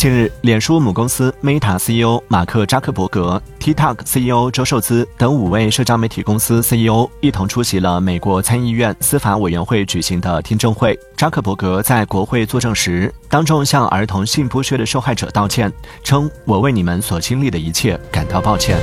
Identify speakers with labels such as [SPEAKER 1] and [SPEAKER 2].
[SPEAKER 1] 近日，脸书母公司 Meta CEO 马克扎克伯格、TikTok CEO 周受资等五位社交媒体公司 CEO 一同出席了美国参议院司法委员会举行的听证会。扎克伯格在国会作证时，当众向儿童性剥削的受害者道歉，称：“我为你们所经历的一切感到抱歉。”